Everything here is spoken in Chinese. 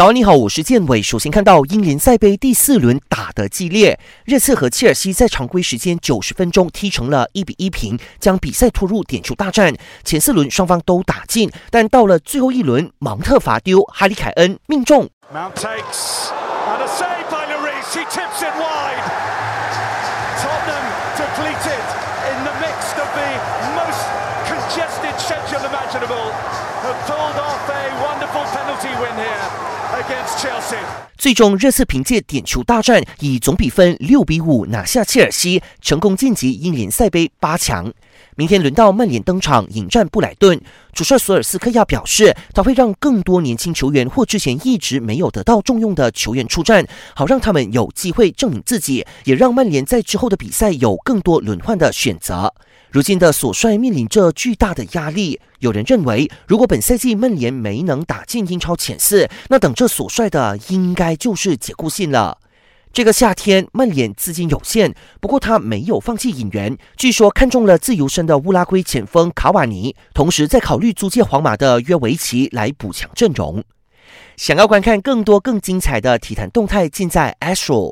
早安，你好，我是建伟。首先看到英联赛杯第四轮打得激烈，热刺和切尔西在常规时间九十分钟踢成了一比一平，将比赛拖入点球大战。前四轮双方都打进，但到了最后一轮，芒特罚丢，哈里凯恩命中。最终，热刺凭借点球大战，以总比分六比五拿下切尔西，成功晋级英联赛杯八强。明天轮到曼联登场迎战布莱顿。主帅索尔斯克亚表示，他会让更多年轻球员或之前一直没有得到重用的球员出战，好让他们有机会证明自己，也让曼联在之后的比赛有更多轮换的选择。如今的索帅面临着巨大的压力。有人认为，如果本赛季曼联没能打进英超前四，那等着索帅的应该就是解雇信了。这个夏天，曼联资金有限，不过他没有放弃引援。据说看中了自由身的乌拉圭前锋卡瓦尼，同时在考虑租借皇马的约维奇来补强阵容。想要观看更多更精彩的体坛动态，尽在 Astro。